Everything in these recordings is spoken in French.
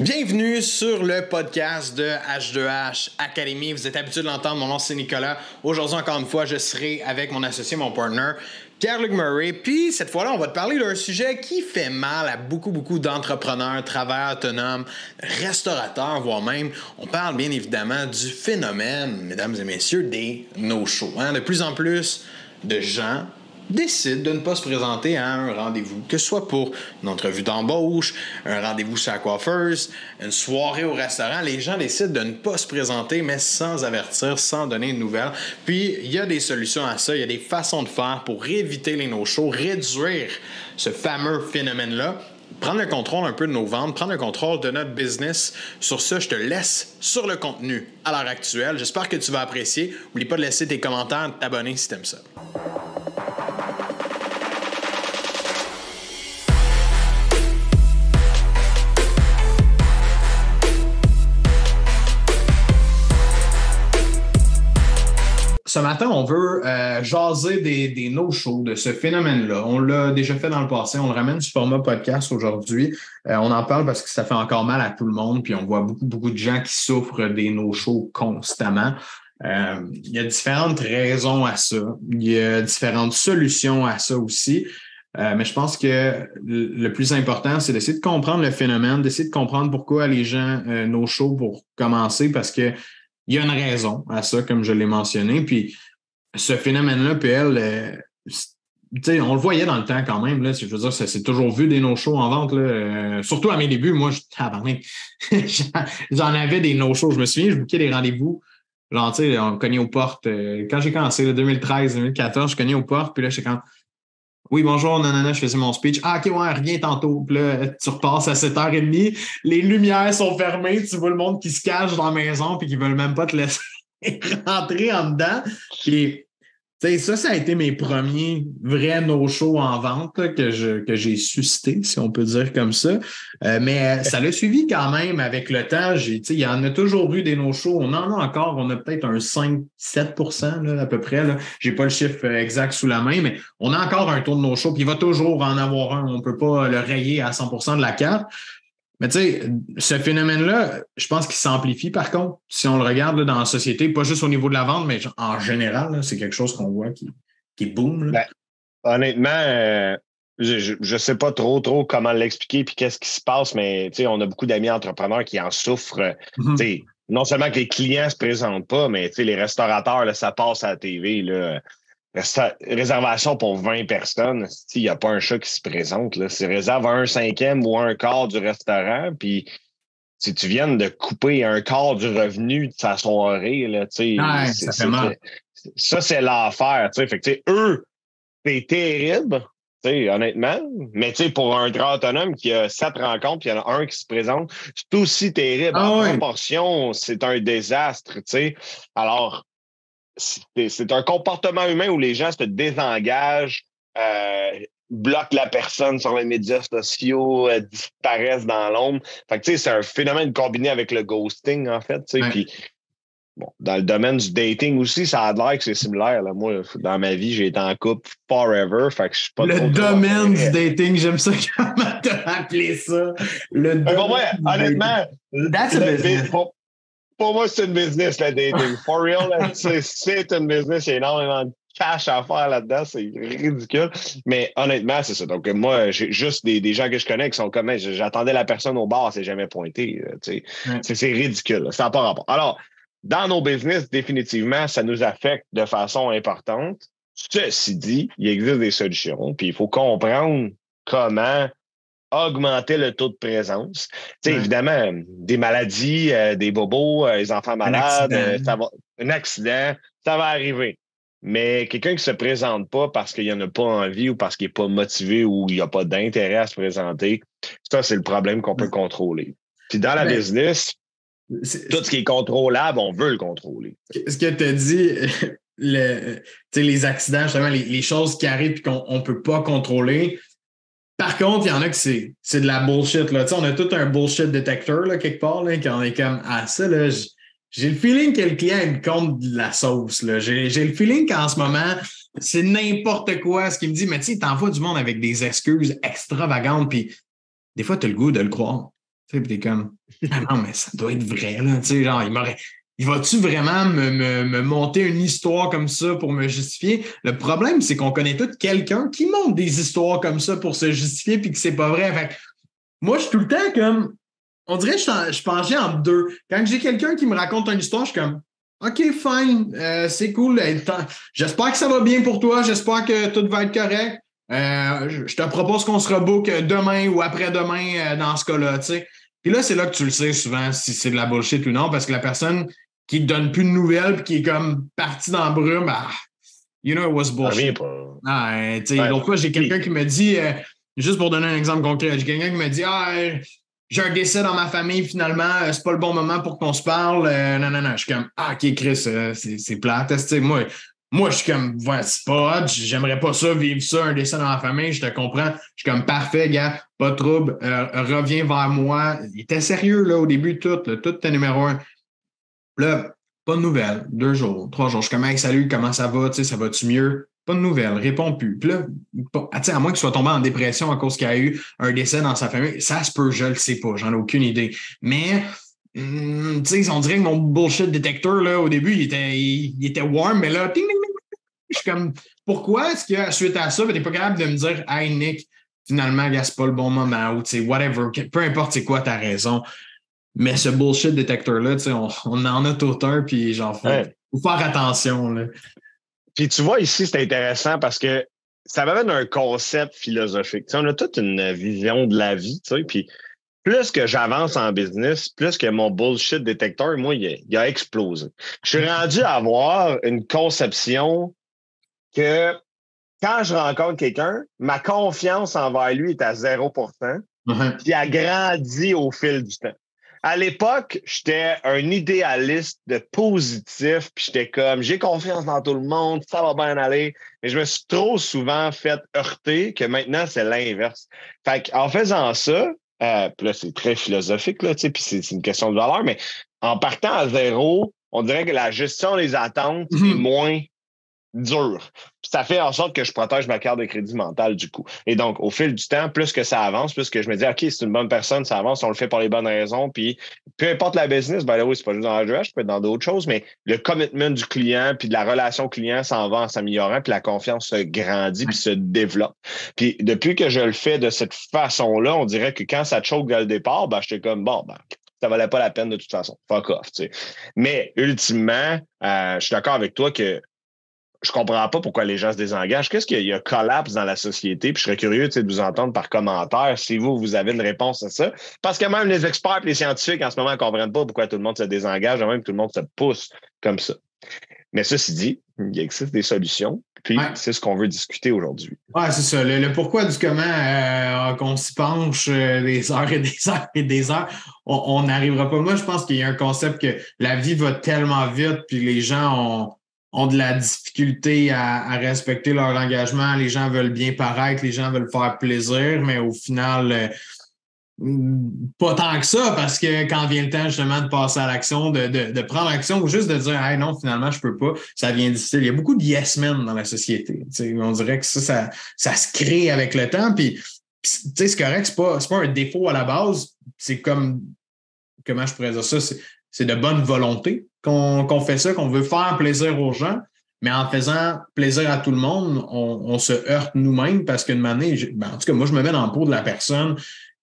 Bienvenue sur le podcast de H2H Academy. Vous êtes habitué de l'entendre, mon nom c'est Nicolas. Aujourd'hui, encore une fois, je serai avec mon associé, mon partner, Pierre-Luc Murray. Puis cette fois-là, on va te parler d'un sujet qui fait mal à beaucoup, beaucoup d'entrepreneurs, travailleurs autonomes, restaurateurs, voire même. On parle bien évidemment du phénomène, mesdames et messieurs, des no-shows. Hein. De plus en plus de gens décide de ne pas se présenter à un rendez-vous, que ce soit pour une entrevue d'embauche, un rendez-vous chez la une soirée au restaurant, les gens décident de ne pas se présenter, mais sans avertir, sans donner de nouvelles. Puis, il y a des solutions à ça, il y a des façons de faire pour éviter les no-shows, réduire ce fameux phénomène-là prendre le contrôle un peu de nos ventes, prendre le contrôle de notre business. Sur ça, je te laisse sur le contenu à l'heure actuelle. J'espère que tu vas apprécier. N'oublie pas de laisser tes commentaires, t'abonner si tu aimes ça. Ce matin, on veut euh, jaser des, des no-shows, de ce phénomène-là. On l'a déjà fait dans le passé, on le ramène sur format podcast aujourd'hui. Euh, on en parle parce que ça fait encore mal à tout le monde, puis on voit beaucoup, beaucoup de gens qui souffrent des no-shows constamment. Euh, il y a différentes raisons à ça. Il y a différentes solutions à ça aussi. mais je pense que le plus important, c'est d'essayer de comprendre le phénomène, d'essayer de comprendre pourquoi les gens no-show pour commencer, parce que il y a une raison à ça, comme je l'ai mentionné. Puis ce phénomène-là, PL, euh, on le voyait dans le temps quand même. Là, je veux dire, c'est toujours vu des no-shows en vente. Là, euh, surtout à mes débuts, moi, j'en avais des no-shows. Je me souviens, je bouquais des rendez-vous. Genre, tu sais, on cognait aux portes. Euh, quand j'ai commencé, 2013-2014, je cognais aux portes. Puis là, je sais quand oui, bonjour, non, je faisais mon speech. Ah, ok, ouais, reviens tantôt. Puis là, tu repasses à 7h30. Les lumières sont fermées. Tu vois le monde qui se cache dans la maison puis qui veulent même pas te laisser rentrer en dedans. Puis ça, ça a été mes premiers vrais no-shows en vente que, je, que j'ai suscité, si on peut dire comme ça. Euh, mais ça l'a suivi quand même avec le temps. Il y en a toujours eu des no-shows. On en a encore. On a peut-être un 5-7% à peu près. Je n'ai pas le chiffre exact sous la main, mais on a encore un taux de no-show. Puis il va toujours en avoir un. On ne peut pas le rayer à 100 de la carte. Mais tu sais, ce phénomène-là, je pense qu'il s'amplifie par contre, si on le regarde dans la société, pas juste au niveau de la vente, mais en général, c'est quelque chose qu'on voit qui, qui boom. Ben, honnêtement, euh, je ne sais pas trop, trop comment l'expliquer puis qu'est-ce qui se passe, mais on a beaucoup d'amis entrepreneurs qui en souffrent. Mm-hmm. Non seulement que les clients ne se présentent pas, mais les restaurateurs, là, ça passe à la TV. Là réservation pour 20 personnes, il n'y a pas un chat qui se présente. C'est réserve un cinquième ou un quart du restaurant, puis si tu viens de couper un quart du revenu de sa soirée, là, ça c'est l'affaire. Fait eux, c'est terrible, honnêtement. Mais pour un grand autonome qui a sept rencontres, puis il y en a un qui se présente, c'est aussi terrible. Ah en proportion, c'est un désastre. Alors, c'est un comportement humain où les gens se désengagent, euh, bloquent la personne sur les médias sociaux, euh, disparaissent dans l'ombre. Fait que, c'est un phénomène combiné avec le ghosting, en fait. Puis, bon, dans le domaine du dating aussi, ça a l'air que c'est similaire. Là. Moi, dans ma vie, j'ai été en couple forever. Fait que je suis pas le domaine du dating, j'aime ça comment tu as appelé ça. Le domaine. honnêtement, That's a business pour moi, c'est une business, le dating. For real, c'est une business. Il y a énormément de cash à faire là-dedans. C'est ridicule. Mais honnêtement, c'est ça. Donc, moi, j'ai juste des, des, gens que je connais qui sont comme, j'attendais la personne au bar, c'est jamais pointé. C'est ridicule. Ça n'a pas rapport. Alors, dans nos business, définitivement, ça nous affecte de façon importante. Ceci dit, il existe des solutions, puis il faut comprendre comment augmenter le taux de présence. Tu sais, évidemment, des maladies, euh, des bobos, euh, les enfants malades, un accident. Euh, ça va, un accident, ça va arriver. Mais quelqu'un qui ne se présente pas parce qu'il n'en a pas envie ou parce qu'il n'est pas motivé ou il n'a pas d'intérêt à se présenter, ça, c'est le problème qu'on peut contrôler. Puis dans la business, tout ce qui est contrôlable, on veut le contrôler. Ce que tu as dit, le, les accidents, justement, les, les, choses qui arrivent et qu'on ne peut pas contrôler, par contre, il y en a que c'est, de la bullshit. Là. on a tout un bullshit détecteur quelque part, là, quand on est comme Ah, ça, là, j'ai le feeling que le client compte de la sauce. J'ai, le feeling qu'en ce moment, c'est n'importe quoi ce qu'il me dit. Mais tu sais, t'envoies du monde avec des excuses extravagantes, puis des fois, tu as le goût de le croire. Tu sais, t'es comme, ah non, mais ça doit être vrai, là. Genre, il m'aurait. Il va-tu vraiment me, me, me, monter une histoire comme ça pour me justifier? Le problème, c'est qu'on connaît tout quelqu'un qui monte des histoires comme ça pour se justifier puis que c'est pas vrai. Fait moi, je suis tout le temps comme. On dirait que je, je penchais en deux. Quand j'ai quelqu'un qui me raconte une histoire, je suis comme OK, fine, euh, c'est cool. J'espère que ça va bien pour toi. J'espère que tout va être correct. Euh, je te propose qu'on se rebook demain ou après-demain euh, dans ce cas-là. Puis là, c'est là que tu le sais souvent si c'est de la bullshit ou non, parce que la personne qui ne donne plus de nouvelles puis qui est comme partie dans la brume, ah, you know it was bullshit. Ah, L'autre fois, j'ai quelqu'un qui me dit, juste pour donner un exemple concret, j'ai quelqu'un qui me dit Ah, j'ai un décès dans ma famille, finalement, c'est pas le bon moment pour qu'on se parle. non, non, non. Je suis comme Ah, ok, Chris, c'est plate. Moi, moi, je suis comme, ouais, c'est pas j'aimerais pas ça, vivre ça, un décès dans la famille, je te comprends. Je suis comme, parfait, gars, pas de trouble, euh, reviens vers moi. Il était sérieux, là, au début, tout, tout était numéro un. Là, pas de nouvelles, deux jours, trois jours. Je suis comme, hey, salut, comment ça va, tu sais, ça va-tu mieux? Pas de nouvelles, réponds plus. Puis là, à moins qu'il soit tombé en dépression à cause qu'il y a eu un décès dans sa famille, ça se peut, je le sais pas, j'en ai aucune idée. Mais hmm, on dirait que mon bullshit détecteur, là, au début, il était, il, était warm, mais là, je suis comme, pourquoi est-ce que suite à ça, tu n'es pas capable de me dire, hey Nick, finalement, c'est pas le bon moment ou tu sais, whatever, peu importe c'est quoi, ta raison. Mais ce bullshit détecteur-là, on, on en a tout un, puis genre, faut, faut faire attention. Là. Puis tu vois, ici, c'est intéressant parce que ça m'amène un concept philosophique. on a toute une vision de la vie, tu sais, puis plus que j'avance en business, plus que mon bullshit détecteur, moi, il il a explosé. Je suis rendu à avoir une conception que quand je rencontre quelqu'un, ma confiance envers lui est à 0 uh-huh. puis a grandi au fil du temps. À l'époque, j'étais un idéaliste de positif, puis j'étais comme j'ai confiance dans tout le monde, ça va bien aller. Mais je me suis trop souvent fait heurter que maintenant c'est l'inverse. Fait en faisant ça, euh, puis là c'est très philosophique là, puis c'est une question de valeur, mais en partant à zéro, on dirait que la gestion des attentes est mm-hmm. moins dur. Ça fait en sorte que je protège ma carte de crédit mentale du coup. Et donc, au fil du temps, plus que ça avance, plus que je me dis, OK, c'est une bonne personne, ça avance, on le fait pour les bonnes raisons. Puis, peu importe la business, ben là, oui, c'est pas juste dans la je peux être dans d'autres choses, mais le commitment du client, puis de la relation client s'en va en s'améliorant, puis la confiance se grandit, puis se développe. Puis, depuis que je le fais de cette façon-là, on dirait que quand ça choque dès le départ, ben, j'étais comme, bon, ben, ça valait pas la peine de toute façon. Fuck off, tu sais. Mais ultimement, euh, je suis d'accord avec toi que je comprends pas pourquoi les gens se désengagent. Qu'est-ce qu'il y a? Collapse dans la société? Puis je serais curieux de vous entendre par commentaire si vous, vous avez une réponse à ça. Parce que même les experts et les scientifiques en ce moment ne comprennent pas pourquoi tout le monde se désengage, même que tout le monde se pousse comme ça. Mais ceci dit, il existe des solutions. Puis c'est ce qu'on veut discuter aujourd'hui. Oui, c'est ça. Le, pourquoi du comment euh, qu'on s'y penche euh, des heures et des heures et des heures, on n'arrivera pas. Moi, je pense qu'il y a un concept que la vie va tellement vite, puis les gens ont ont de la difficulté à, respecter leur engagement. Les gens veulent bien paraître, les gens veulent faire plaisir, mais au final, euh, pas tant que ça, parce que quand vient le temps justement de passer à l'action, de, prendre action ou juste de dire hey, non, finalement, je peux pas, ça vient difficile. Il y a beaucoup de yes men dans la société. On dirait que ça, ça, se crée avec le temps. Puis c'est correct, c'est pas, pas un défaut à la base. C'est comme comment je pourrais dire ça? C'est de bonne volonté qu'on fait ça, qu'on veut faire plaisir aux gens, mais en faisant plaisir à tout le monde, on, se heurte nous-mêmes parce qu'une année, ben, en tout cas, moi, je me mets dans le pot de la personne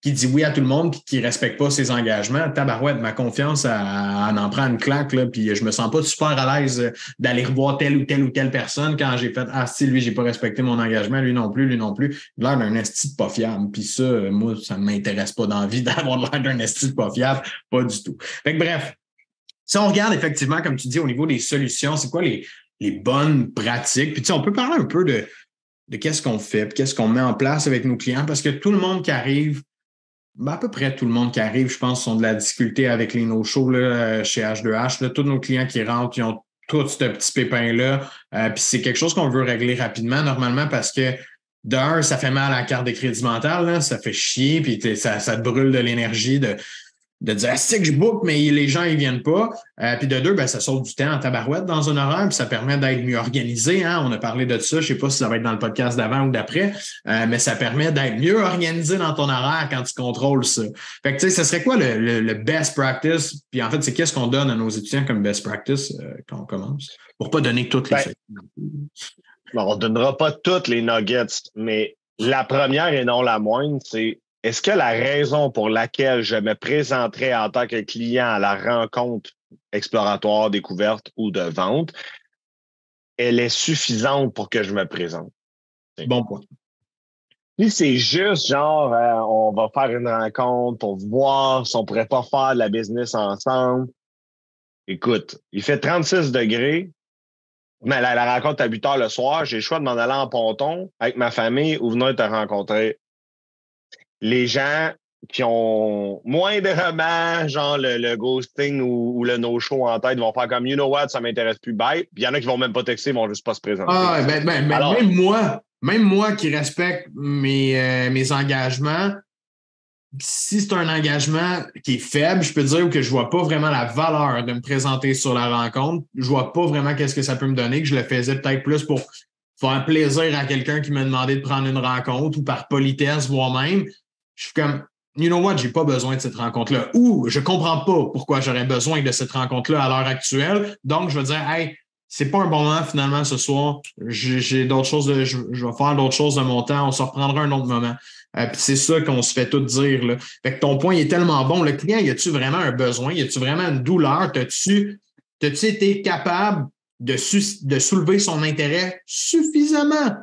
qui dit oui à tout le monde qui ne respecte pas ses engagements. Tabarouette, ma confiance, à en prend une claque, là, puis je me sens pas super à l'aise d'aller revoir telle ou telle ou telle personne quand j'ai fait Ah, si, lui, j'ai pas respecté mon engagement, lui non plus, lui non plus. L'air d'un esti pas fiable. Puis ça, moi, ça ne m'intéresse pas d'envie d'avoir l'air d'un esti pas fiable. Pas du tout. Fait que bref, si on regarde effectivement, comme tu dis, au niveau des solutions, c'est quoi les, bonnes pratiques? Puis tu sais, on peut parler un peu de, qu'est-ce qu'on fait, qu'est-ce qu'on met en place avec nos clients, parce que tout le monde qui arrive, ben, à peu près tout le monde qui arrive, je pense, sont de la difficulté avec les no-shows chez H2H. tous nos clients qui rentrent, ils ont tout ce petit pépin-là. Euh, puis c'est quelque chose qu'on veut régler rapidement, normalement, parce que d'un, ça fait mal à la carte de crédit mental, ça fait chier, puis ça, ça te brûle de l'énergie de de dire ah, c'est que je book, mais les gens ils viennent pas. Euh, puis de deux, ben, ça sauve du temps en tabarouette dans un horaire, puis ça permet d'être mieux organisé. Hein? On a parlé de ça. Je sais pas si ça va être dans le podcast d'avant ou d'après, euh, mais ça permet d'être mieux organisé dans ton horaire quand tu contrôles ça. Fait que tu sais, ce serait quoi le, best practice? Puis en fait, c'est qu'est-ce qu'on donne à nos étudiants comme best practice euh, quand on commence? Pour pas donner toutes les. Ben, on donnera pas toutes les nuggets, mais la première et non la moindre, c'est est-ce que la raison pour laquelle je me présenterai en tant que client à la rencontre exploratoire, découverte ou de vente, elle est suffisante pour que je me présente? Bon point. Si c'est juste genre, euh, on va faire une rencontre pour voir si on pourrait pas faire de la business ensemble. Écoute, il fait 36 degrés, mais la, rencontre à 8 heures le soir, j'ai le choix de m'en aller en ponton avec ma famille ou venir te rencontrer les gens qui ont moindrement, genre le, ghosting ou, le no-show en tête, vont faire comme, you know what, ça m'intéresse plus, bye. Puis il y en a qui vont même pas texter, ils vont juste pas se présenter. Ah, ben, ben, ben même moi, même moi qui respecte mes, euh, mes engagements, si c'est un engagement qui est faible, je peux dire que je vois pas vraiment la valeur de me présenter sur la rencontre. Je vois pas vraiment qu'est-ce que ça peut me donner, que je le faisais peut-être plus pour faire plaisir à quelqu'un qui m'a demandé de prendre une rencontre ou par politesse, voire même je suis comme, you know what, j'ai pas besoin de cette rencontre-là. Ou je comprends pas pourquoi j'aurais besoin de cette rencontre-là à l'heure actuelle. Donc, je vais dire, hey, c'est pas un bon moment finalement ce soir. J'ai d'autres choses, je, vais faire d'autres choses de mon temps. On se reprendra un autre moment. Euh, c'est ça qu'on se fait tout dire. Là. Fait que ton point est tellement bon. Le client, y a-tu vraiment un besoin? Y a-tu vraiment une douleur? T'as-tu as-tu été capable de soulever son intérêt suffisamment?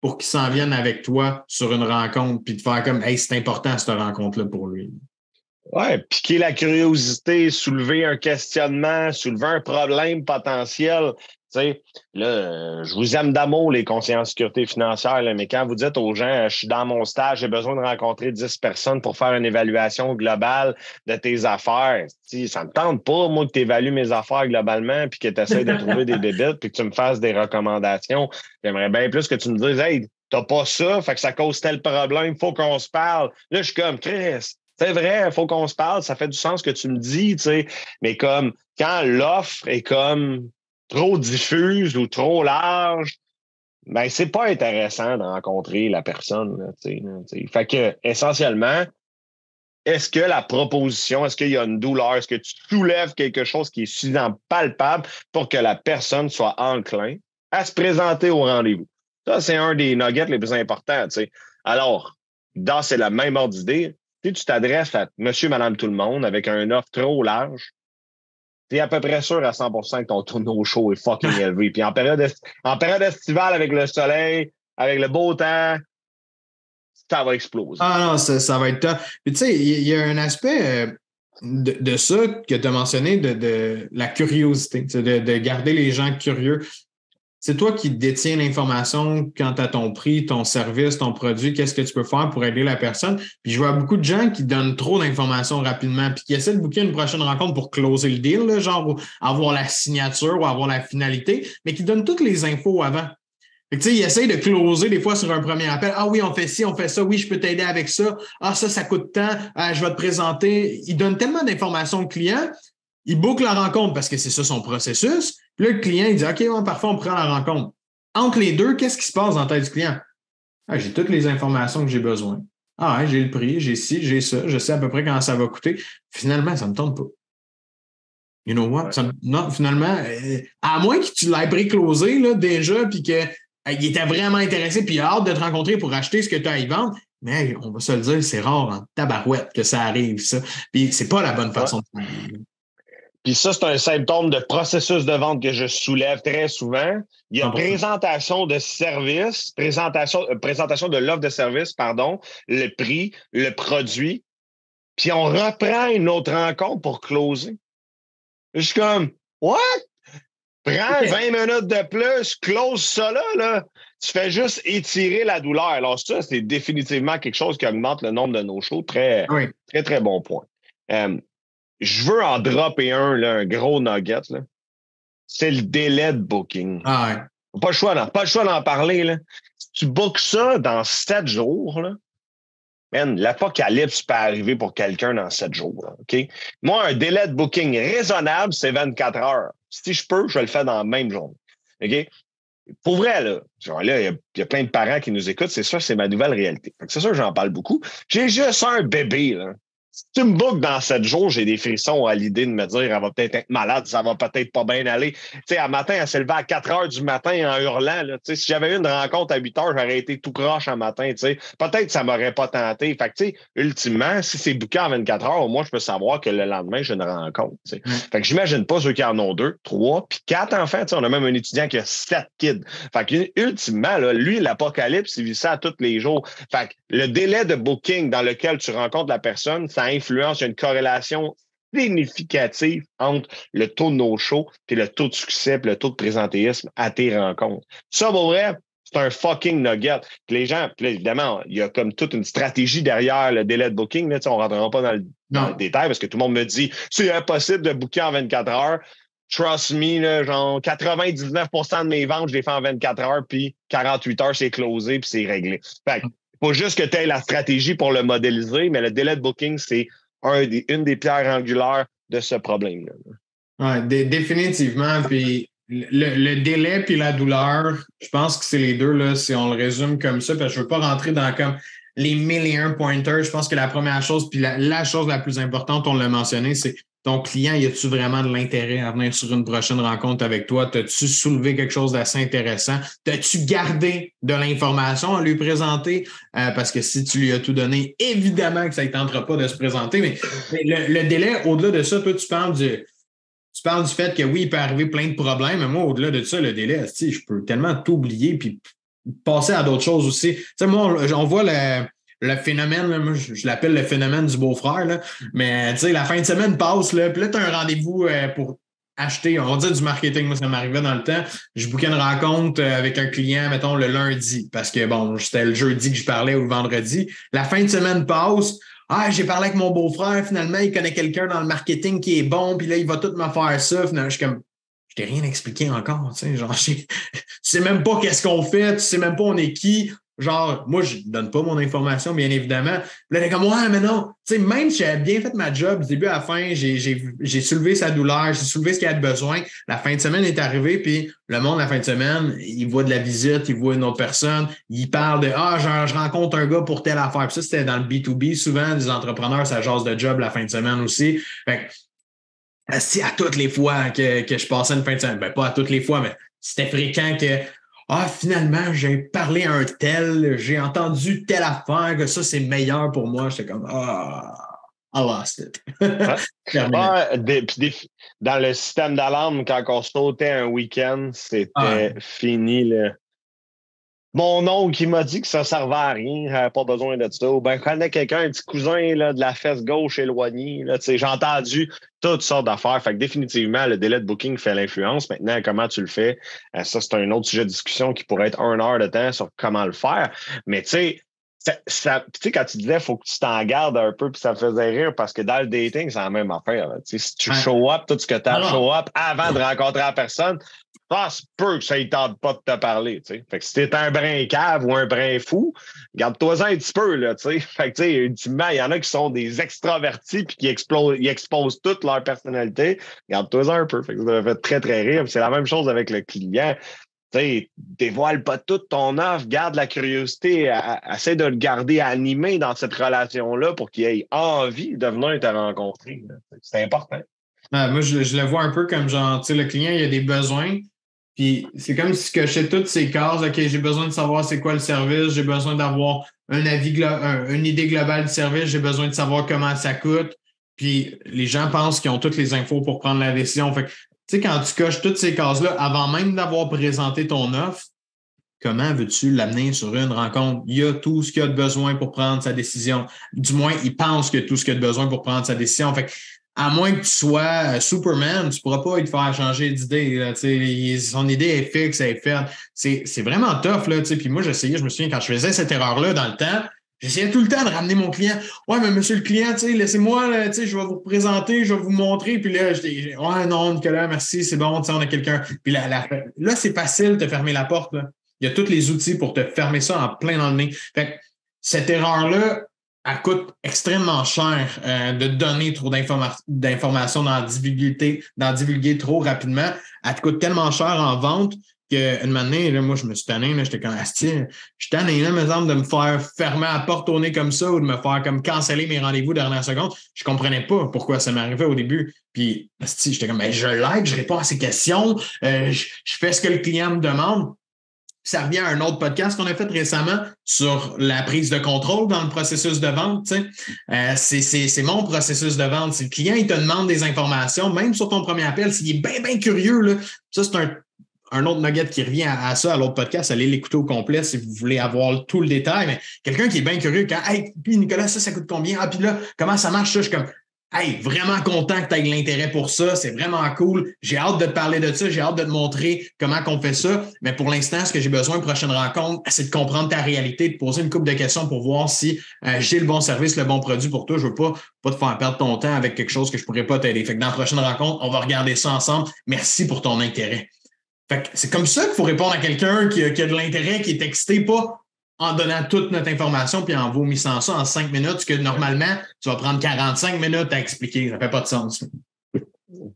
Pour qu'il s'en vienne avec toi sur une rencontre, puis de faire comme, hey, c'est important cette rencontre-là pour lui. Ouais, piquer la curiosité, soulever un questionnement, soulever un problème potentiel. Tu sais, là, je vous aime d'amour, les conseillers en sécurité financière, là, mais quand vous dites aux gens, je suis dans mon stage, j'ai besoin de rencontrer 10 personnes pour faire une évaluation globale de tes affaires, ça ne me tente pas, moi, que tu évalues mes affaires globalement, puis que tu essaies de trouver des débites, puis que tu me fasses des recommandations. J'aimerais bien plus que tu me dises, hey, t'as pas ça, fait que ça cause tel problème, faut qu'on se parle. Là, je suis comme, Chris, c'est vrai, il faut qu'on se parle, ça fait du sens ce que tu me dis, tu sais. Mais comme quand l'offre est comme trop diffuse ou trop large, ben c'est pas intéressant de rencontrer la personne. fait que essentiellement, est-ce que la proposition, est-ce qu'il y a une douleur, est-ce que tu soulèves quelque chose qui est suffisamment palpable pour que la personne soit enclin à se présenter au rendez-vous? Ça, c'est un des nuggets les plus importants. Alors, dans c'est la même ordre d'idée, tu t'adresses à monsieur, madame, tout le monde avec un offre trop large, es à peu près sûr à 100% que ton tourneau chaud est fucking élevé. Puis en période, en période estivale, avec le soleil, avec le beau temps, ça va exploser. Ah non, ça, va être top. Puis tu sais, il y, a un aspect euh, de, ça que tu as mentionné, de, la curiosité, de, de, garder les gens curieux c'est toi qui détiens l'information quant à ton prix, ton service, ton produit, qu'est-ce que tu peux faire pour aider la personne. Puis je vois beaucoup de gens qui donnent trop d'informations rapidement, puis qui essaient de booker une prochaine rencontre pour closer le deal, genre avoir la signature ou avoir la finalité, mais qui donnent toutes les infos avant. Tu sais, ils essayent de closer des fois sur un premier appel. Ah oui, on fait ci, on fait ça. Oui, je peux t'aider avec ça. Ah, ça, ça coûte tant. Ah, je vais te présenter. Ils donnent tellement d'informations au client. Ils bouclent la rencontre parce que c'est ça son processus. Puis là, le client, il dit OK, parfois, on prend la rencontre. Entre les deux, qu'est-ce qui se passe dans la tête du client? Ah, j'ai toutes les informations que j'ai besoin. Ah, j'ai le prix, j'ai ci, j'ai ça, je sais à peu près quand ça va coûter. Finalement, ça ne me tente pas. You know what? non, finalement, euh, à moins que tu l'aies pré-closé là, déjà, puis qu'il euh, était vraiment intéressé, puis il a hâte de te rencontrer pour acheter ce que tu as à y vendre. Mais on va se le dire, c'est rare en tabarouette que ça arrive, ça. Puis c'est pas la bonne façon de faire. Puis ça, c'est un symptôme de processus de vente que je soulève très souvent. Il y a présentation de service, présentation, euh, présentation de l'offre de service, pardon, le prix, le produit. Puis on reprend une autre rencontre pour closer. Je suis comme, what? Prends 20 minutes de plus, close ça là, là. Tu fais juste étirer la douleur. Alors, ça, c'est définitivement quelque chose qui augmente le nombre de nos shows. Très, très, très bon point. Euh, je veux en dropper un, là, un gros nugget. C'est le délai de booking. Ah ouais. Pas le choix, pas le choix d'en parler. Là. Si tu bookes ça dans sept jours, là, man, l'apocalypse peut arriver pour quelqu'un dans sept jours. Moi, un délai de booking raisonnable, c'est 24 heures. Si je peux, je le fais dans la même journée. OK? Pour vrai, là, là, il y, a plein de parents qui nous écoutent, c'est ça, c'est ma nouvelle réalité. C'est sûr, j'en parle beaucoup. J'ai juste un bébé, là si tu me bookes dans sept jours, j'ai des frissons à l'idée de me dire elle va peut-être être malade, ça va peut-être pas bien aller. Tu sais, un matin, elle s'est levée à 4 heures du matin en hurlant. Là, si j'avais eu une rencontre à 8 heures, j'aurais été tout croche un matin. Peut-être que ça m'aurait pas tenté. Fait que, tu sais, ultimement, si c'est booké en 24 heures, au moins, je peux savoir que le lendemain, j'ai une rencontre. Mm. Fait que j'imagine pas ceux qui en ont deux, trois, puis quatre enfants. On a même un étudiant qui a sept kids. Fait que, ultimement, là, lui, l'apocalypse, il vit ça tous les jours. Fait que le délai de booking dans lequel tu rencontres la personne, ça influence, il y a une corrélation significative entre le taux de no-show et le taux de succès et le taux de présentéisme à tes rencontres. Ça, pour vrai, c'est un fucking nugget. les gens, évidemment, il y a comme toute une stratégie derrière le délai de booking. Là, on ne rentrera pas dans le, dans le, détail parce que tout le monde me dit c'est impossible de booker en 24 heures. Trust me, là, genre 99% de mes ventes, je les fais en 24 heures, puis 48 heures, c'est closé, puis c'est réglé. Fait faut juste que tu aies la stratégie pour le modéliser, mais le délai de booking, c'est une des pierres angulaires de ce problème-là. Oui, définitivement. Puis le, délai puis la douleur, je pense que c'est les deux, là, si on le résume comme ça, parce que je ne veux pas rentrer dans comme les mille et pointers. Je pense que la première chose, puis la chose la plus importante, on l'a mentionné, c'est ton client, y a-tu vraiment de l'intérêt à venir sur une prochaine rencontre avec toi? T'as-tu soulevé quelque chose d'assez intéressant? T'as-tu gardé de l'information à lui présenter? Euh, parce que si tu lui as tout donné, évidemment que ça ne tentera pas de se présenter. Mais, le, délai, au-delà de ça, toi, tu parles du. Tu parles du fait que oui, il peut arriver plein de problèmes, mais moi, au-delà de ça, le délai, je peux tellement t'oublier puis passer à d'autres choses aussi. Tu sais, moi, on voit le, le phénomène, je, l'appelle le phénomène du beau-frère, mais tu sais, la fin de semaine passe, là, puis là, tu as un rendez-vous euh, pour acheter, on va dire du marketing, moi, ça m'arrivait dans le temps. Je bouquais une rencontre euh, avec un client, mettons, le lundi, parce que bon, c'était le jeudi que je parlais ou le vendredi. La fin de semaine passe. Ah, j'ai parlé avec mon beau-frère, finalement, il connaît quelqu'un dans le marketing qui est bon, puis là, il va tout me faire ça. Je suis comme, je t'ai rien expliqué encore, tu sais, genre, tu sais même pas qu'est-ce qu'on fait, tu sais même pas on est qui, genre, moi, je donne pas mon information, bien évidemment. Là, elle est comme, ouais, mais non. Tu sais, même si j'avais bien fait ma job du début à la fin, j'ai soulevé sa douleur, j'ai soulevé ce qu'il a besoin. La fin de semaine est arrivée, puis le monde, la fin de semaine, il voit de la visite, il voit une autre personne, il parle de, ah, genre, je rencontre un gars pour telle affaire. Puis ça, c'était dans le B2B. Souvent, les entrepreneurs, ça jase de job la fin de semaine aussi. Fait si à toutes les fois que, que je passais une fin de semaine, ben pas à toutes les fois, mais c'était fréquent que ah, finalement, j'ai parlé à un tel, j'ai entendu telle affaire, que ça, c'est meilleur pour moi. J'étais comme, ah, I lost it. ah, dans le système d'alarme, quand on sautait un week-end, c'était ah. fini. Là mon oncle qui m'a dit que ça servait à rien, j'avais pas besoin de ça. Ou ben, connais quelqu'un, un petit cousin là, de la fesse gauche éloignée. J'ai entendu toutes sortes d'affaires. Fait que définitivement, le délai de booking fait l'influence. Maintenant, comment tu le fais? Euh, ça, c'est un autre sujet de discussion qui pourrait être un heure de temps sur comment le faire. Mais tu sais, ça, quand tu disais il faut que tu t'en gardes un peu, puis ça me faisait rire parce que dans le dating, c'est la même affaire. Si tu show up, tout ce que tu as show up avant de rencontrer la personne, ça se peut que ça ne tente pas de te parler. Fait que si t'es un brin cave ou un brin fou, garde-toi un petit peu. Là, ultimement, il y en a qui sont des extravertis puis qui ils exposent toute leur personnalité. Garde-toi un peu. Ça fait très, très rire. C'est la même chose avec le client. sais, dévoile pas toute ton offre, garde la curiosité, essaie de le garder animé dans cette relation-là pour qu'il ait envie de venir te rencontrer. C'est important. moi, je, je, le vois un peu comme genre, tu sais, le client, il a des besoins, puis c'est comme si je cochais toutes ces cases. OK, j'ai besoin de savoir c'est quoi le service, j'ai besoin d'avoir un avis, une idée globale du service, j'ai besoin de savoir comment ça coûte. Puis les gens pensent qu'ils ont toutes les infos pour prendre la décision. Fait tu sais, quand tu coches toutes ces cases-là, avant même d'avoir présenté ton offre, comment veux-tu l'amener sur une rencontre? Il y a tout ce qu'il a de besoin pour prendre sa décision. Du moins, il pense qu'il y a tout ce qu'il a de besoin pour prendre sa décision. Fait à moins que tu sois euh, Superman, tu ne pourras pas te faire changer d'idée. Son idée est fixe, elle est faite. C'est vraiment tough. Là, puis moi, j'essayais, je me souviens, quand je faisais cette erreur-là dans le temps, j'essayais tout le temps de ramener mon client. Ouais, mais monsieur le client, laissez-moi, je vais vous présenter, je vais vous montrer. Puis là, j'étais, ouais, non, Nicolas, merci, c'est bon, on a quelqu'un. Puis là, là, c'est facile de fermer la porte. Là. Il y a tous les outils pour te fermer ça en plein dans le nez. Fait cette erreur-là, elle coûte extrêmement cher euh, de donner trop d'informations, d'en divulguer, divulguer trop rapidement. Elle te coûte tellement cher en vente qu'une année, là, moi, je me suis tanné, j'étais comme, Asti, je suis tanné, là, me semble, de me faire fermer la porte au nez comme ça ou de me faire comme canceller mes rendez-vous dernière seconde. Je comprenais pas pourquoi ça m'arrivait au début. Puis, j'étais comme, ben, je like, je réponds à ses questions, euh, je, fais ce que le client me demande. Ça revient à un autre podcast qu'on a fait récemment sur la prise de contrôle dans le processus de vente. Euh, c'est mon processus de vente. Si le client il te demande des informations, même sur ton premier appel, s'il est bien, bien curieux, là, ça, c'est un un autre nugget qui revient à, ça, à l'autre podcast, allez l'écouter au complet si vous voulez avoir tout le détail. Mais quelqu'un qui est bien curieux, quand, hey, puis Nicolas, ça, ça coûte combien? Ah, puis là, comment ça marche? Ça, je suis comme, hey, vraiment content que tu aies de l'intérêt pour ça. C'est vraiment cool. J'ai hâte de te parler de ça. J'ai hâte de te montrer comment on fait ça. Mais pour l'instant, ce que j'ai besoin, prochaine rencontre, c'est de comprendre ta réalité, de poser une couple de questions pour voir si euh, j'ai le bon service, le bon produit pour toi. Je veux pas, pas te faire perdre ton temps avec quelque chose que je pourrais pas t'aider. Fait que dans la prochaine rencontre, on va regarder ça ensemble. Merci pour ton intérêt c'est comme ça qu'il faut répondre à quelqu'un qui, a de l'intérêt, qui est excité, pas en donnant toute notre information puis en vomissant ça en cinq minutes, que normalement, tu vas prendre 45 minutes à expliquer. Ça fait pas de sens.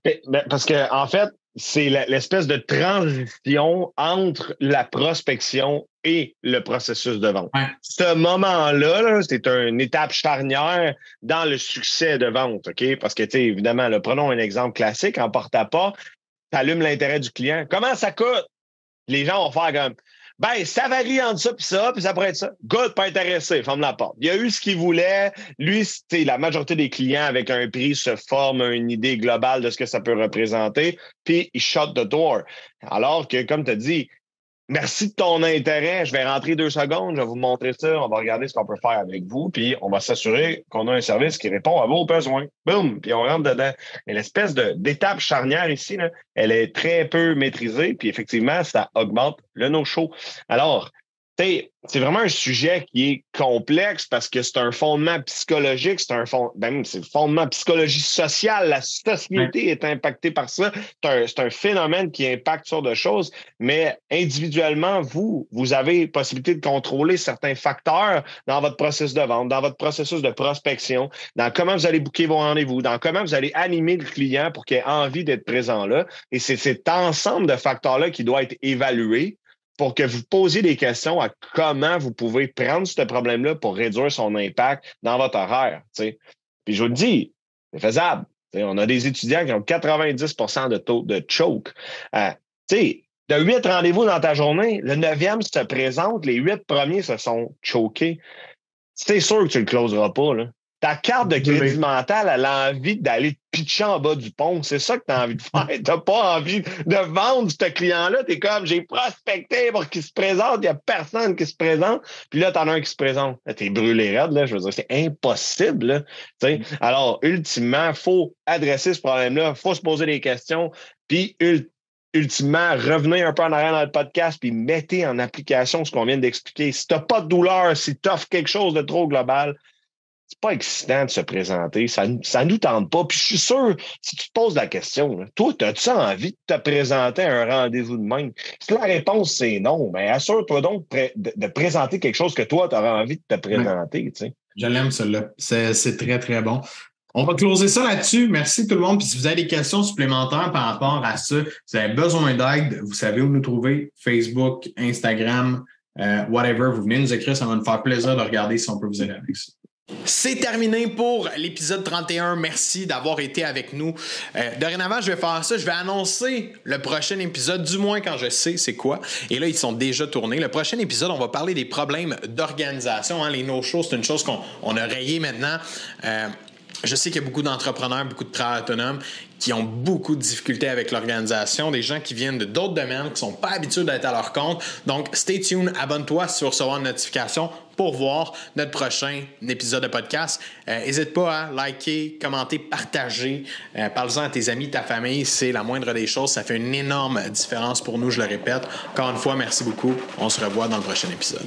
Ben, parce que, en fait, c'est l'espèce de transition entre la prospection et le processus de vente. Ce moment-là, c'est une étape charnière dans le succès de vente, OK? Parce que, tu évidemment, prenons un exemple classique en porte-à-pas tu l'intérêt du client. Comment ça coûte? Les gens vont faire comme ben, ça varie entre ça puis ça, puis ça pourrait être ça. Good, pas intéressé, ferme la porte. Il a eu ce qu'il voulait. Lui, la majorité des clients avec un prix se forment une idée globale de ce que ça peut représenter, puis il shut the door. Alors que, comme tu as dit, Merci de ton intérêt. Je vais rentrer deux secondes. Je vais vous montrer ça. On va regarder ce qu'on peut faire avec vous. Puis on va s'assurer qu'on a un service qui répond à vos besoins. Boum! Puis on rentre dedans. Mais l'espèce d'étape charnière ici, elle est très peu maîtrisée. Puis effectivement, ça augmente le no-show. Alors, c'est vraiment un sujet qui est complexe parce que c'est un fondement psychologique, c'est un fond, ben, c'est fondement psychologie sociale. La société est impactée par ça. C'est un, phénomène qui impacte sur de choses, mais individuellement, vous, vous avez possibilité de contrôler certains facteurs dans votre processus de vente, dans votre processus de prospection, dans comment vous allez booker vos rendez-vous, dans comment vous allez animer le client pour qu'il ait envie d'être présent là. Et c'est cet ensemble de facteurs-là qui doit être évalué pour que vous posiez des questions à comment vous pouvez prendre ce problème-là pour réduire son impact dans votre horaire. Puis je vous le dis, c'est faisable. on a des étudiants qui ont 90% de taux de choke. Euh, de huit rendez-vous dans ta journée, le neuvième se présente, les huit premiers se sont chokés. C'est sûr que tu ne le closeras pas. Là. Ta carte de crédit mental, elle a envie d'aller pitcher en bas du pont. C'est ça que tu as envie de faire. Tu n'as pas envie de vendre ce client-là. Tu es comme, j'ai prospecté pour qu'il se présente. Il n'y a personne qui se présente. Puis là, tu en as un qui se présente. Tu es brûlé raide. Là. Je veux dire, c'est impossible. Alors, ultimement, il faut adresser ce problème-là. Il faut se poser des questions. Puis, ultimement, revenez un peu en arrière dans le podcast puis mettez en application ce qu'on vient d'expliquer. Si tu n'as pas de douleur, si tu offres quelque chose de trop global, c'est pas excitant de se présenter. Ça ne nous tente pas. Puis je suis sûr, si tu te poses la question, toi, as-tu envie de te présenter à un rendez-vous de même? Si la réponse c'est non, ben assure-toi donc de, présenter quelque chose que toi, tu auras envie de te présenter. Je l'aime, celle-là. C'est très, très bon. On va closer ça là-dessus. Merci tout le monde. Puis si vous avez des questions supplémentaires par rapport à ça, si vous avez besoin d'aide, vous savez où nous trouver. Facebook, Instagram, euh, whatever. Vous venez nous écrire, ça va nous faire plaisir de regarder si on peut vous aider avec ça. C'est terminé pour l'épisode 31. Merci d'avoir été avec nous. Euh, dorénavant, je vais faire ça. Je vais annoncer le prochain épisode, du moins quand je sais c'est quoi. Et là, ils sont déjà tournés. Le prochain épisode, on va parler des problèmes d'organisation. Hein. Les no-shows, c'est une chose qu'on a rayé maintenant. Euh, je sais qu'il y a beaucoup d'entrepreneurs, beaucoup de travailleurs autonomes qui ont beaucoup de difficultés avec l'organisation, des gens qui viennent de d'autres domaines, qui ne sont pas habitués d'être à leur compte. Donc, stay tuned, abonne-toi si tu recevoir une notification pour voir notre prochain épisode de podcast. Euh, n'hésite pas à liker, commenter, partager. Euh, Parle-en à tes amis, ta famille. C'est la moindre des choses. Ça fait une énorme différence pour nous, je le répète. Encore une fois, merci beaucoup. On se revoit dans le prochain épisode.